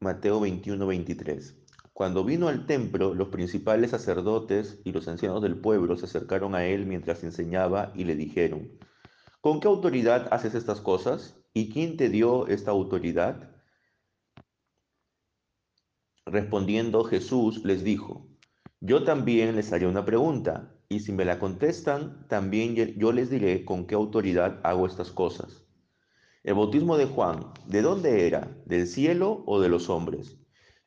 Mateo 21, 23. Cuando vino al templo, los principales sacerdotes y los ancianos del pueblo se acercaron a él mientras enseñaba y le dijeron, ¿con qué autoridad haces estas cosas? ¿Y quién te dio esta autoridad? Respondiendo Jesús les dijo, yo también les haré una pregunta, y si me la contestan, también yo les diré con qué autoridad hago estas cosas. El bautismo de Juan, ¿de dónde era? ¿Del cielo o de los hombres?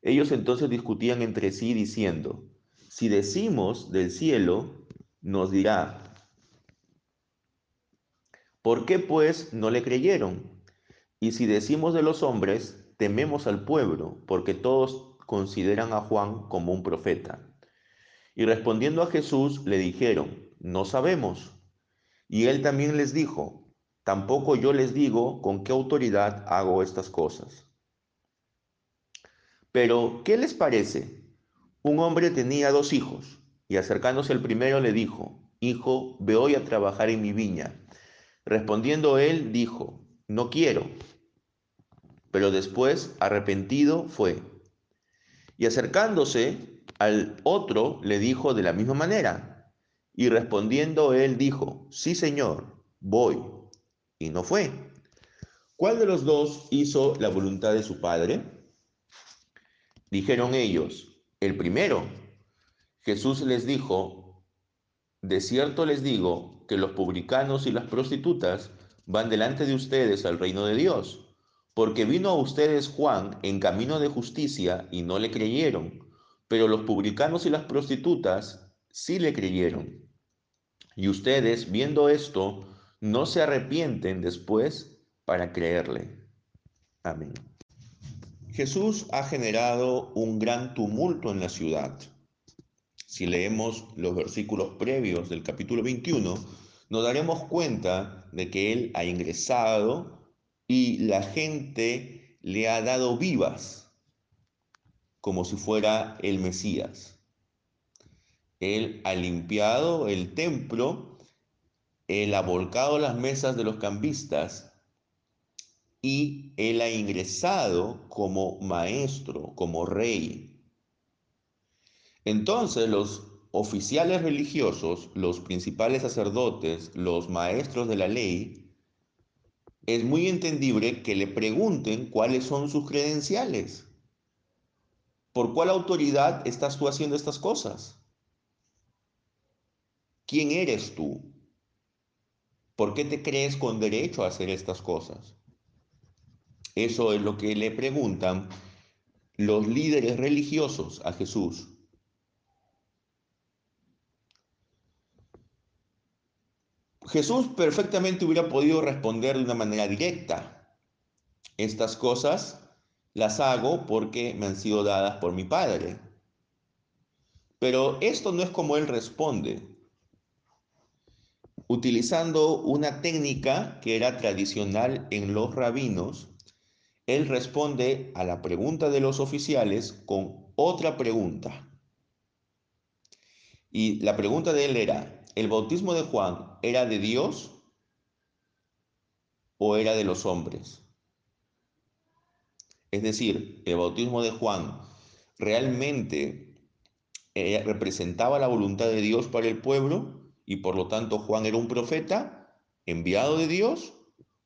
Ellos entonces discutían entre sí diciendo, si decimos del cielo, nos dirá, ¿por qué pues no le creyeron? Y si decimos de los hombres, tememos al pueblo, porque todos consideran a Juan como un profeta. Y respondiendo a Jesús le dijeron, no sabemos. Y él también les dijo, tampoco yo les digo con qué autoridad hago estas cosas. Pero, ¿qué les parece? Un hombre tenía dos hijos, y acercándose el primero le dijo, Hijo, ve hoy a trabajar en mi viña. Respondiendo él, dijo, No quiero. Pero después, arrepentido, fue. Y acercándose, al otro le dijo de la misma manera. Y respondiendo él dijo, sí señor, voy. Y no fue. ¿Cuál de los dos hizo la voluntad de su padre? Dijeron ellos, el primero. Jesús les dijo, de cierto les digo que los publicanos y las prostitutas van delante de ustedes al reino de Dios, porque vino a ustedes Juan en camino de justicia y no le creyeron pero los publicanos y las prostitutas sí le creyeron. Y ustedes, viendo esto, no se arrepienten después para creerle. Amén. Jesús ha generado un gran tumulto en la ciudad. Si leemos los versículos previos del capítulo 21, nos daremos cuenta de que Él ha ingresado y la gente le ha dado vivas como si fuera el Mesías. Él ha limpiado el templo, él ha volcado las mesas de los cambistas y él ha ingresado como maestro, como rey. Entonces los oficiales religiosos, los principales sacerdotes, los maestros de la ley, es muy entendible que le pregunten cuáles son sus credenciales. ¿Por cuál autoridad estás tú haciendo estas cosas? ¿Quién eres tú? ¿Por qué te crees con derecho a hacer estas cosas? Eso es lo que le preguntan los líderes religiosos a Jesús. Jesús perfectamente hubiera podido responder de una manera directa. Estas cosas las hago porque me han sido dadas por mi Padre. Pero esto no es como Él responde. Utilizando una técnica que era tradicional en los rabinos, Él responde a la pregunta de los oficiales con otra pregunta. Y la pregunta de Él era, ¿el bautismo de Juan era de Dios o era de los hombres? Es decir, el bautismo de Juan realmente eh, representaba la voluntad de Dios para el pueblo y por lo tanto Juan era un profeta enviado de Dios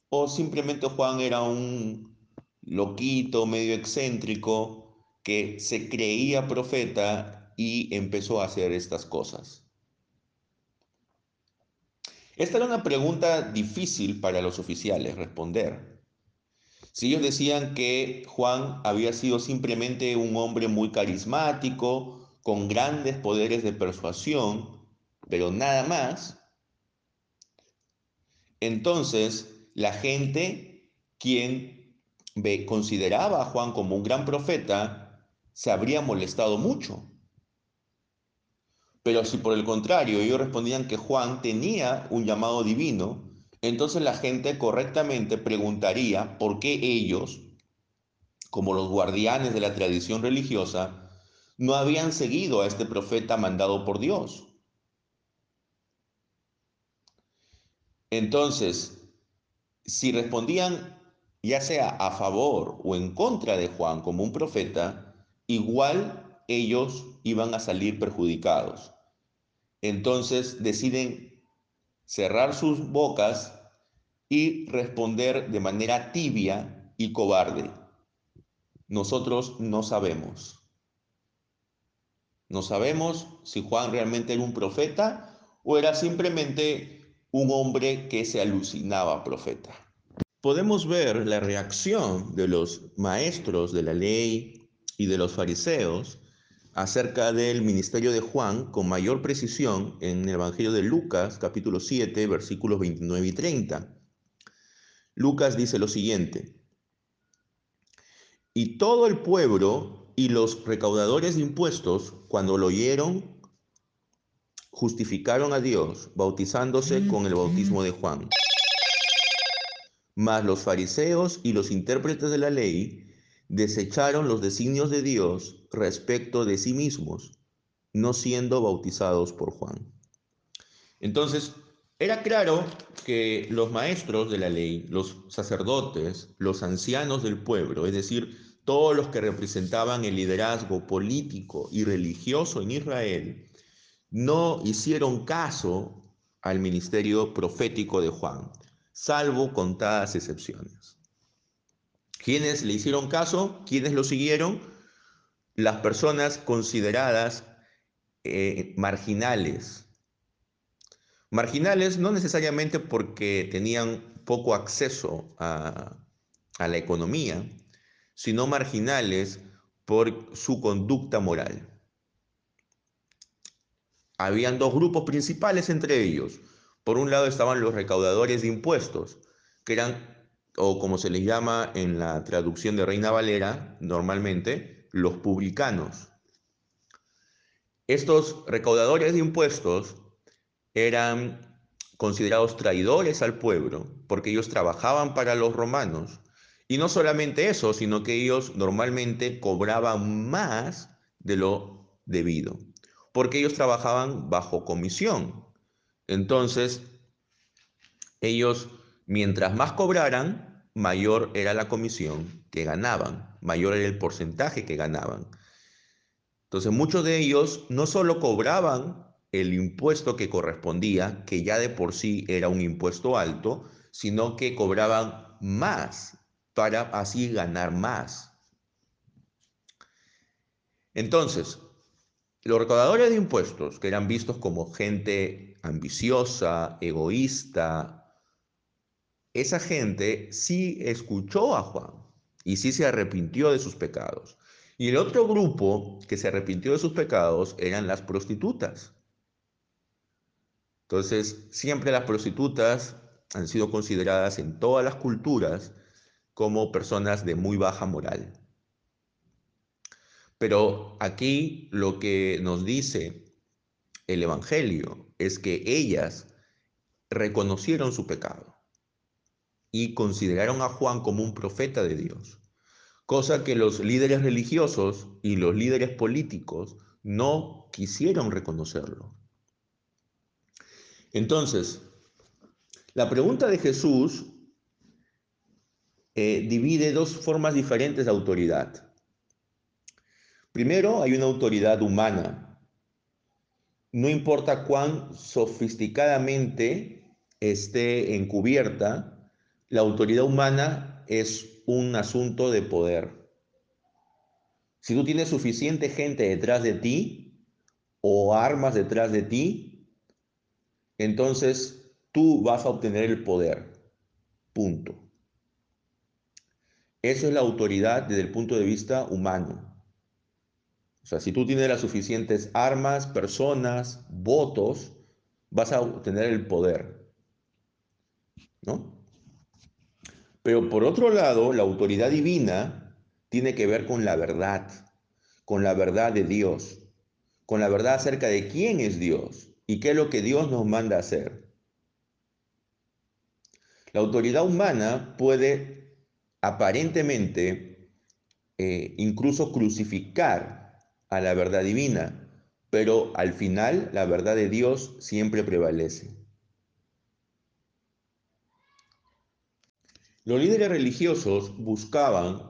o simplemente Juan era un loquito medio excéntrico que se creía profeta y empezó a hacer estas cosas. Esta era una pregunta difícil para los oficiales responder si ellos decían que Juan había sido simplemente un hombre muy carismático, con grandes poderes de persuasión, pero nada más, entonces la gente, quien consideraba a Juan como un gran profeta, se habría molestado mucho. Pero si por el contrario ellos respondían que Juan tenía un llamado divino, entonces la gente correctamente preguntaría por qué ellos, como los guardianes de la tradición religiosa, no habían seguido a este profeta mandado por Dios. Entonces, si respondían ya sea a favor o en contra de Juan como un profeta, igual ellos iban a salir perjudicados. Entonces deciden cerrar sus bocas y responder de manera tibia y cobarde. Nosotros no sabemos. No sabemos si Juan realmente era un profeta o era simplemente un hombre que se alucinaba profeta. Podemos ver la reacción de los maestros de la ley y de los fariseos acerca del ministerio de Juan con mayor precisión en el Evangelio de Lucas, capítulo 7, versículos 29 y 30. Lucas dice lo siguiente, y todo el pueblo y los recaudadores de impuestos, cuando lo oyeron, justificaron a Dios, bautizándose con el bautismo de Juan. Mas los fariseos y los intérpretes de la ley desecharon los designios de Dios respecto de sí mismos, no siendo bautizados por Juan. Entonces, era claro que los maestros de la ley, los sacerdotes, los ancianos del pueblo, es decir, todos los que representaban el liderazgo político y religioso en Israel, no hicieron caso al ministerio profético de Juan, salvo contadas excepciones. ¿Quiénes le hicieron caso? ¿Quiénes lo siguieron? Las personas consideradas eh, marginales. Marginales no necesariamente porque tenían poco acceso a, a la economía, sino marginales por su conducta moral. Habían dos grupos principales entre ellos. Por un lado estaban los recaudadores de impuestos, que eran, o como se les llama en la traducción de Reina Valera, normalmente, los publicanos. Estos recaudadores de impuestos eran considerados traidores al pueblo porque ellos trabajaban para los romanos y no solamente eso, sino que ellos normalmente cobraban más de lo debido, porque ellos trabajaban bajo comisión. Entonces, ellos, mientras más cobraran, mayor era la comisión que ganaban, mayor era el porcentaje que ganaban. Entonces, muchos de ellos no solo cobraban el impuesto que correspondía, que ya de por sí era un impuesto alto, sino que cobraban más para así ganar más. Entonces, los recaudadores de impuestos, que eran vistos como gente ambiciosa, egoísta, esa gente sí escuchó a Juan y sí se arrepintió de sus pecados. Y el otro grupo que se arrepintió de sus pecados eran las prostitutas. Entonces, siempre las prostitutas han sido consideradas en todas las culturas como personas de muy baja moral. Pero aquí lo que nos dice el Evangelio es que ellas reconocieron su pecado y consideraron a Juan como un profeta de Dios, cosa que los líderes religiosos y los líderes políticos no quisieron reconocerlo. Entonces, la pregunta de Jesús eh, divide dos formas diferentes de autoridad. Primero, hay una autoridad humana. No importa cuán sofisticadamente esté encubierta, la autoridad humana es un asunto de poder. Si tú tienes suficiente gente detrás de ti o armas detrás de ti, entonces tú vas a obtener el poder. Punto. Eso es la autoridad desde el punto de vista humano. O sea, si tú tienes las suficientes armas, personas, votos, vas a obtener el poder. ¿No? Pero por otro lado, la autoridad divina tiene que ver con la verdad, con la verdad de Dios, con la verdad acerca de quién es Dios y qué es lo que Dios nos manda hacer. La autoridad humana puede aparentemente eh, incluso crucificar a la verdad divina, pero al final la verdad de Dios siempre prevalece. Los líderes religiosos buscaban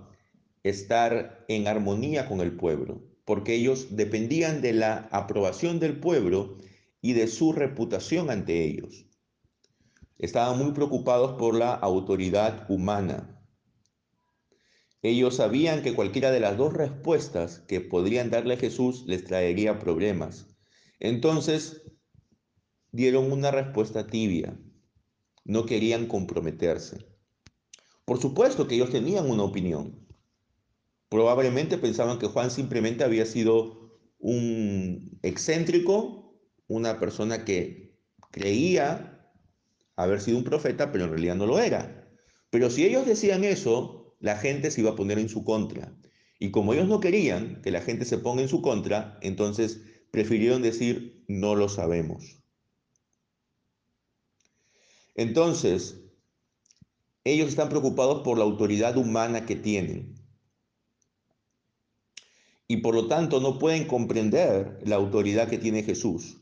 estar en armonía con el pueblo, porque ellos dependían de la aprobación del pueblo y de su reputación ante ellos. Estaban muy preocupados por la autoridad humana. Ellos sabían que cualquiera de las dos respuestas que podrían darle a Jesús les traería problemas. Entonces dieron una respuesta tibia. No querían comprometerse. Por supuesto que ellos tenían una opinión, Probablemente pensaban que Juan simplemente había sido un excéntrico, una persona que creía haber sido un profeta, pero en realidad no lo era. Pero si ellos decían eso, la gente se iba a poner en su contra. Y como ellos no querían que la gente se ponga en su contra, entonces prefirieron decir, no lo sabemos. Entonces, ellos están preocupados por la autoridad humana que tienen y por lo tanto no pueden comprender la autoridad que tiene Jesús.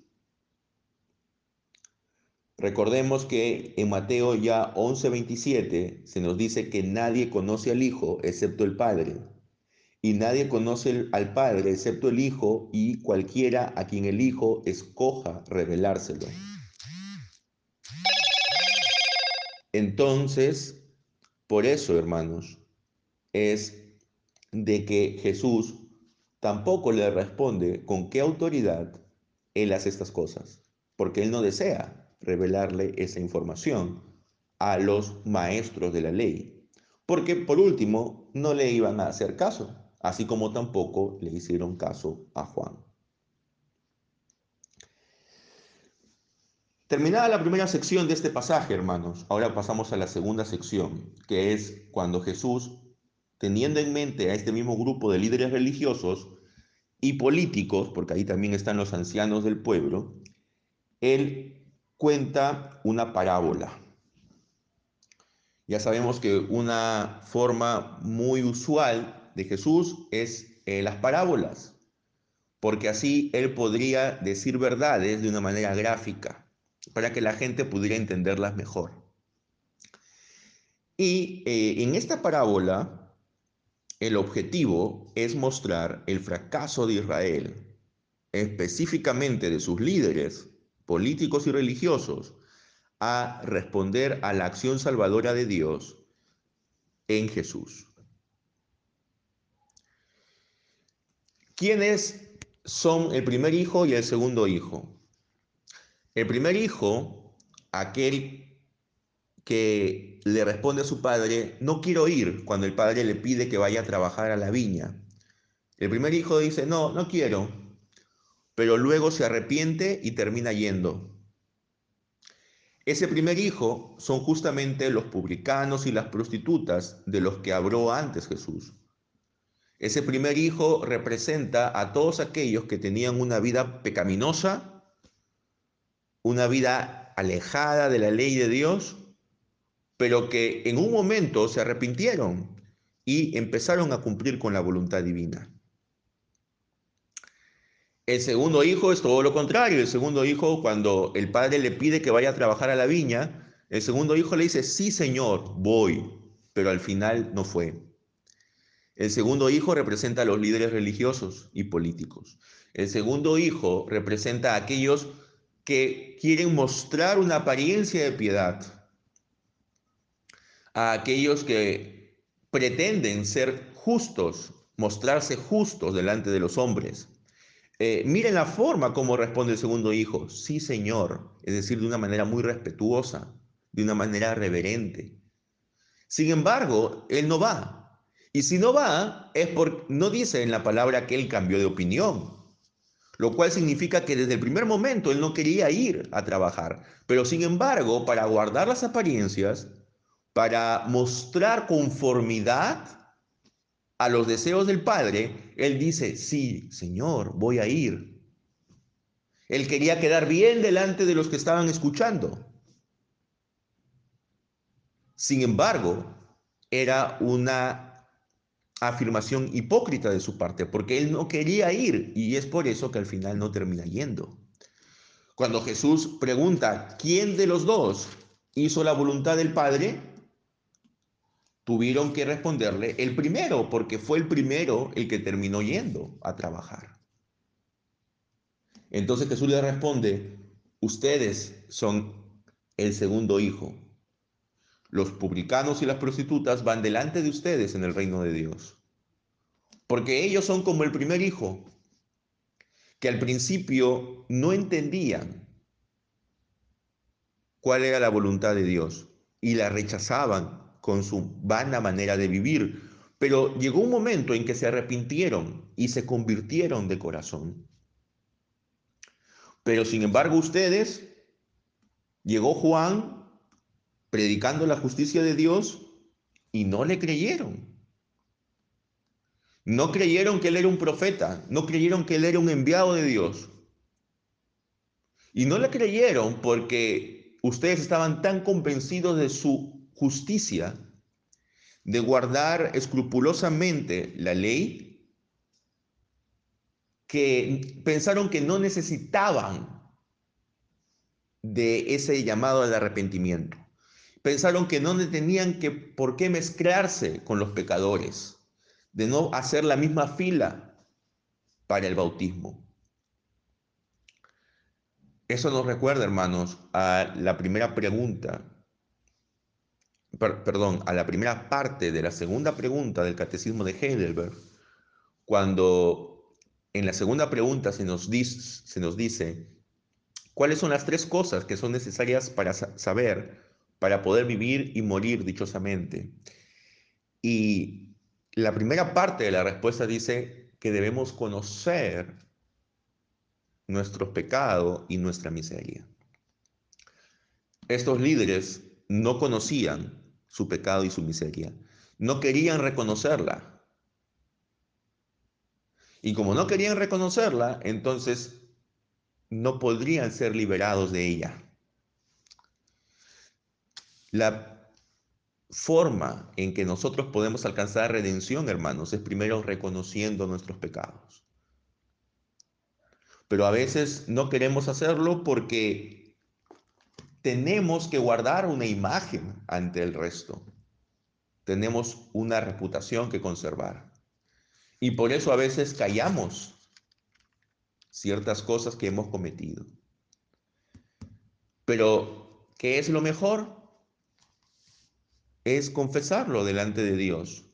Recordemos que en Mateo ya 11:27 se nos dice que nadie conoce al Hijo excepto el Padre, y nadie conoce al Padre excepto el Hijo y cualquiera a quien el Hijo escoja revelárselo. Entonces, por eso, hermanos, es de que Jesús tampoco le responde con qué autoridad él hace estas cosas, porque él no desea revelarle esa información a los maestros de la ley, porque por último no le iban a hacer caso, así como tampoco le hicieron caso a Juan. Terminada la primera sección de este pasaje, hermanos, ahora pasamos a la segunda sección, que es cuando Jesús teniendo en mente a este mismo grupo de líderes religiosos y políticos, porque ahí también están los ancianos del pueblo, él cuenta una parábola. Ya sabemos que una forma muy usual de Jesús es eh, las parábolas, porque así él podría decir verdades de una manera gráfica, para que la gente pudiera entenderlas mejor. Y eh, en esta parábola, el objetivo es mostrar el fracaso de Israel, específicamente de sus líderes políticos y religiosos, a responder a la acción salvadora de Dios en Jesús. ¿Quiénes son el primer hijo y el segundo hijo? El primer hijo, aquel que le responde a su padre, no quiero ir cuando el padre le pide que vaya a trabajar a la viña. El primer hijo dice, no, no quiero, pero luego se arrepiente y termina yendo. Ese primer hijo son justamente los publicanos y las prostitutas de los que habló antes Jesús. Ese primer hijo representa a todos aquellos que tenían una vida pecaminosa, una vida alejada de la ley de Dios pero que en un momento se arrepintieron y empezaron a cumplir con la voluntad divina. El segundo hijo es todo lo contrario. El segundo hijo, cuando el padre le pide que vaya a trabajar a la viña, el segundo hijo le dice, sí, señor, voy, pero al final no fue. El segundo hijo representa a los líderes religiosos y políticos. El segundo hijo representa a aquellos que quieren mostrar una apariencia de piedad, a aquellos que pretenden ser justos, mostrarse justos delante de los hombres. Eh, miren la forma como responde el segundo hijo. Sí, Señor. Es decir, de una manera muy respetuosa, de una manera reverente. Sin embargo, él no va. Y si no va, es porque no dice en la palabra que él cambió de opinión. Lo cual significa que desde el primer momento él no quería ir a trabajar. Pero sin embargo, para guardar las apariencias, para mostrar conformidad a los deseos del Padre, Él dice, sí, Señor, voy a ir. Él quería quedar bien delante de los que estaban escuchando. Sin embargo, era una afirmación hipócrita de su parte, porque él no quería ir y es por eso que al final no termina yendo. Cuando Jesús pregunta, ¿quién de los dos hizo la voluntad del Padre? Tuvieron que responderle el primero, porque fue el primero el que terminó yendo a trabajar. Entonces Jesús le responde, ustedes son el segundo hijo. Los publicanos y las prostitutas van delante de ustedes en el reino de Dios. Porque ellos son como el primer hijo, que al principio no entendían cuál era la voluntad de Dios y la rechazaban con su vana manera de vivir. Pero llegó un momento en que se arrepintieron y se convirtieron de corazón. Pero sin embargo ustedes, llegó Juan predicando la justicia de Dios y no le creyeron. No creyeron que él era un profeta, no creyeron que él era un enviado de Dios. Y no le creyeron porque ustedes estaban tan convencidos de su justicia, de guardar escrupulosamente la ley, que pensaron que no necesitaban de ese llamado al arrepentimiento. Pensaron que no tenían que por qué mezclarse con los pecadores, de no hacer la misma fila para el bautismo. Eso nos recuerda, hermanos, a la primera pregunta, perdón, a la primera parte de la segunda pregunta del catecismo de Heidelberg, cuando en la segunda pregunta se nos, se nos dice, ¿cuáles son las tres cosas que son necesarias para saber, para poder vivir y morir dichosamente? Y la primera parte de la respuesta dice que debemos conocer nuestro pecado y nuestra miseria. Estos líderes no conocían su pecado y su miseria, no querían reconocerla, y como no querían reconocerla, entonces no podrían ser liberados de ella. La forma en que nosotros podemos alcanzar redención, hermanos, es primero reconociendo nuestros pecados. Pero a veces no queremos hacerlo porque tenemos que guardar una imagen ante el resto. Tenemos una reputación que conservar. Y por eso a veces callamos ciertas cosas que hemos cometido. Pero, ¿qué es lo mejor? Es confesarlo delante de Dios.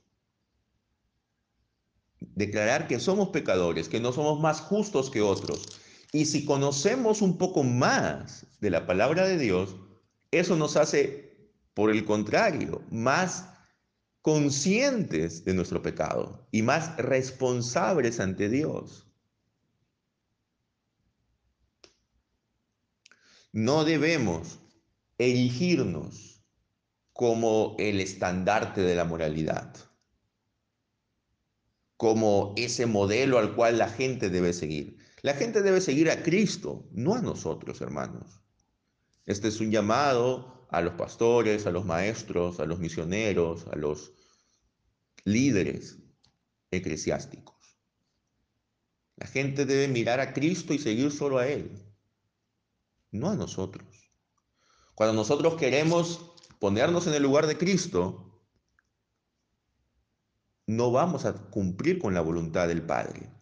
Declarar que somos pecadores, que no somos más justos que otros. Y si conocemos un poco más de la palabra de Dios, eso nos hace, por el contrario, más conscientes de nuestro pecado y más responsables ante Dios. No debemos erigirnos como el estandarte de la moralidad, como ese modelo al cual la gente debe seguir. La gente debe seguir a Cristo, no a nosotros, hermanos. Este es un llamado a los pastores, a los maestros, a los misioneros, a los líderes eclesiásticos. La gente debe mirar a Cristo y seguir solo a Él, no a nosotros. Cuando nosotros queremos ponernos en el lugar de Cristo, no vamos a cumplir con la voluntad del Padre.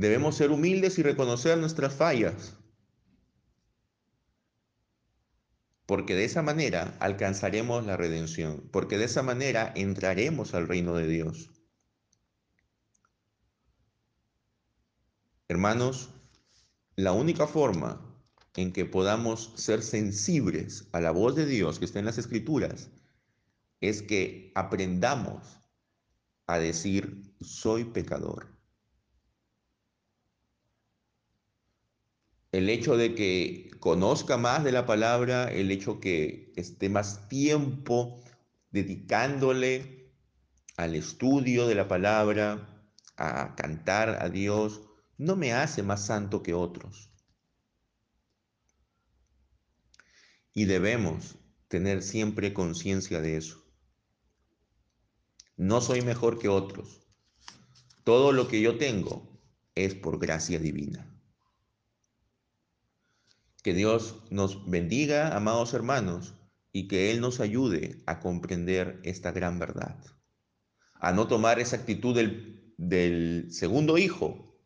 Debemos ser humildes y reconocer nuestras fallas porque de esa manera alcanzaremos la redención, porque de esa manera entraremos al reino de Dios. Hermanos, la única forma en que podamos ser sensibles a la voz de Dios que está en las escrituras es que aprendamos a decir, soy pecador. El hecho de que conozca más de la palabra, el hecho que esté más tiempo dedicándole al estudio de la palabra, a cantar a Dios, no me hace más santo que otros. Y debemos tener siempre conciencia de eso. No soy mejor que otros. Todo lo que yo tengo es por gracia divina. Que Dios nos bendiga, amados hermanos, y que Él nos ayude a comprender esta gran verdad, a no tomar esa actitud del, del segundo hijo,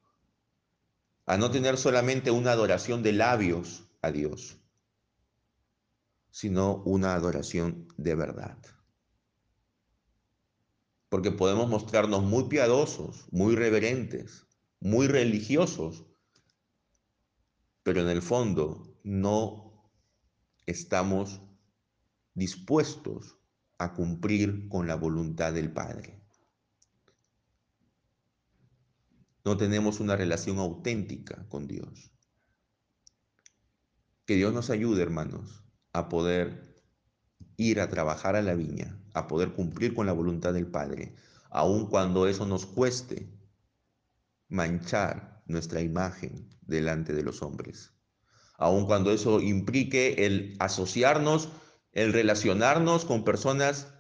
a no tener solamente una adoración de labios a Dios, sino una adoración de verdad. Porque podemos mostrarnos muy piadosos, muy reverentes, muy religiosos, pero en el fondo no estamos dispuestos a cumplir con la voluntad del Padre. No tenemos una relación auténtica con Dios. Que Dios nos ayude, hermanos, a poder ir a trabajar a la viña, a poder cumplir con la voluntad del Padre, aun cuando eso nos cueste manchar nuestra imagen delante de los hombres, aun cuando eso implique el asociarnos el relacionarnos con personas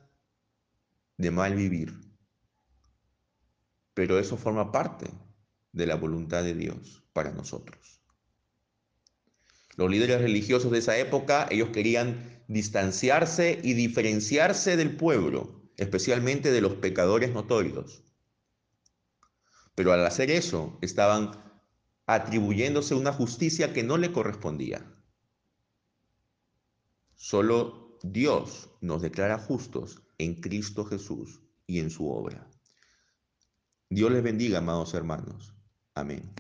de mal vivir. Pero eso forma parte de la voluntad de Dios para nosotros. Los líderes religiosos de esa época, ellos querían distanciarse y diferenciarse del pueblo, especialmente de los pecadores notorios. Pero al hacer eso, estaban atribuyéndose una justicia que no le correspondía. Solo Dios nos declara justos en Cristo Jesús y en su obra. Dios les bendiga, amados hermanos. Amén.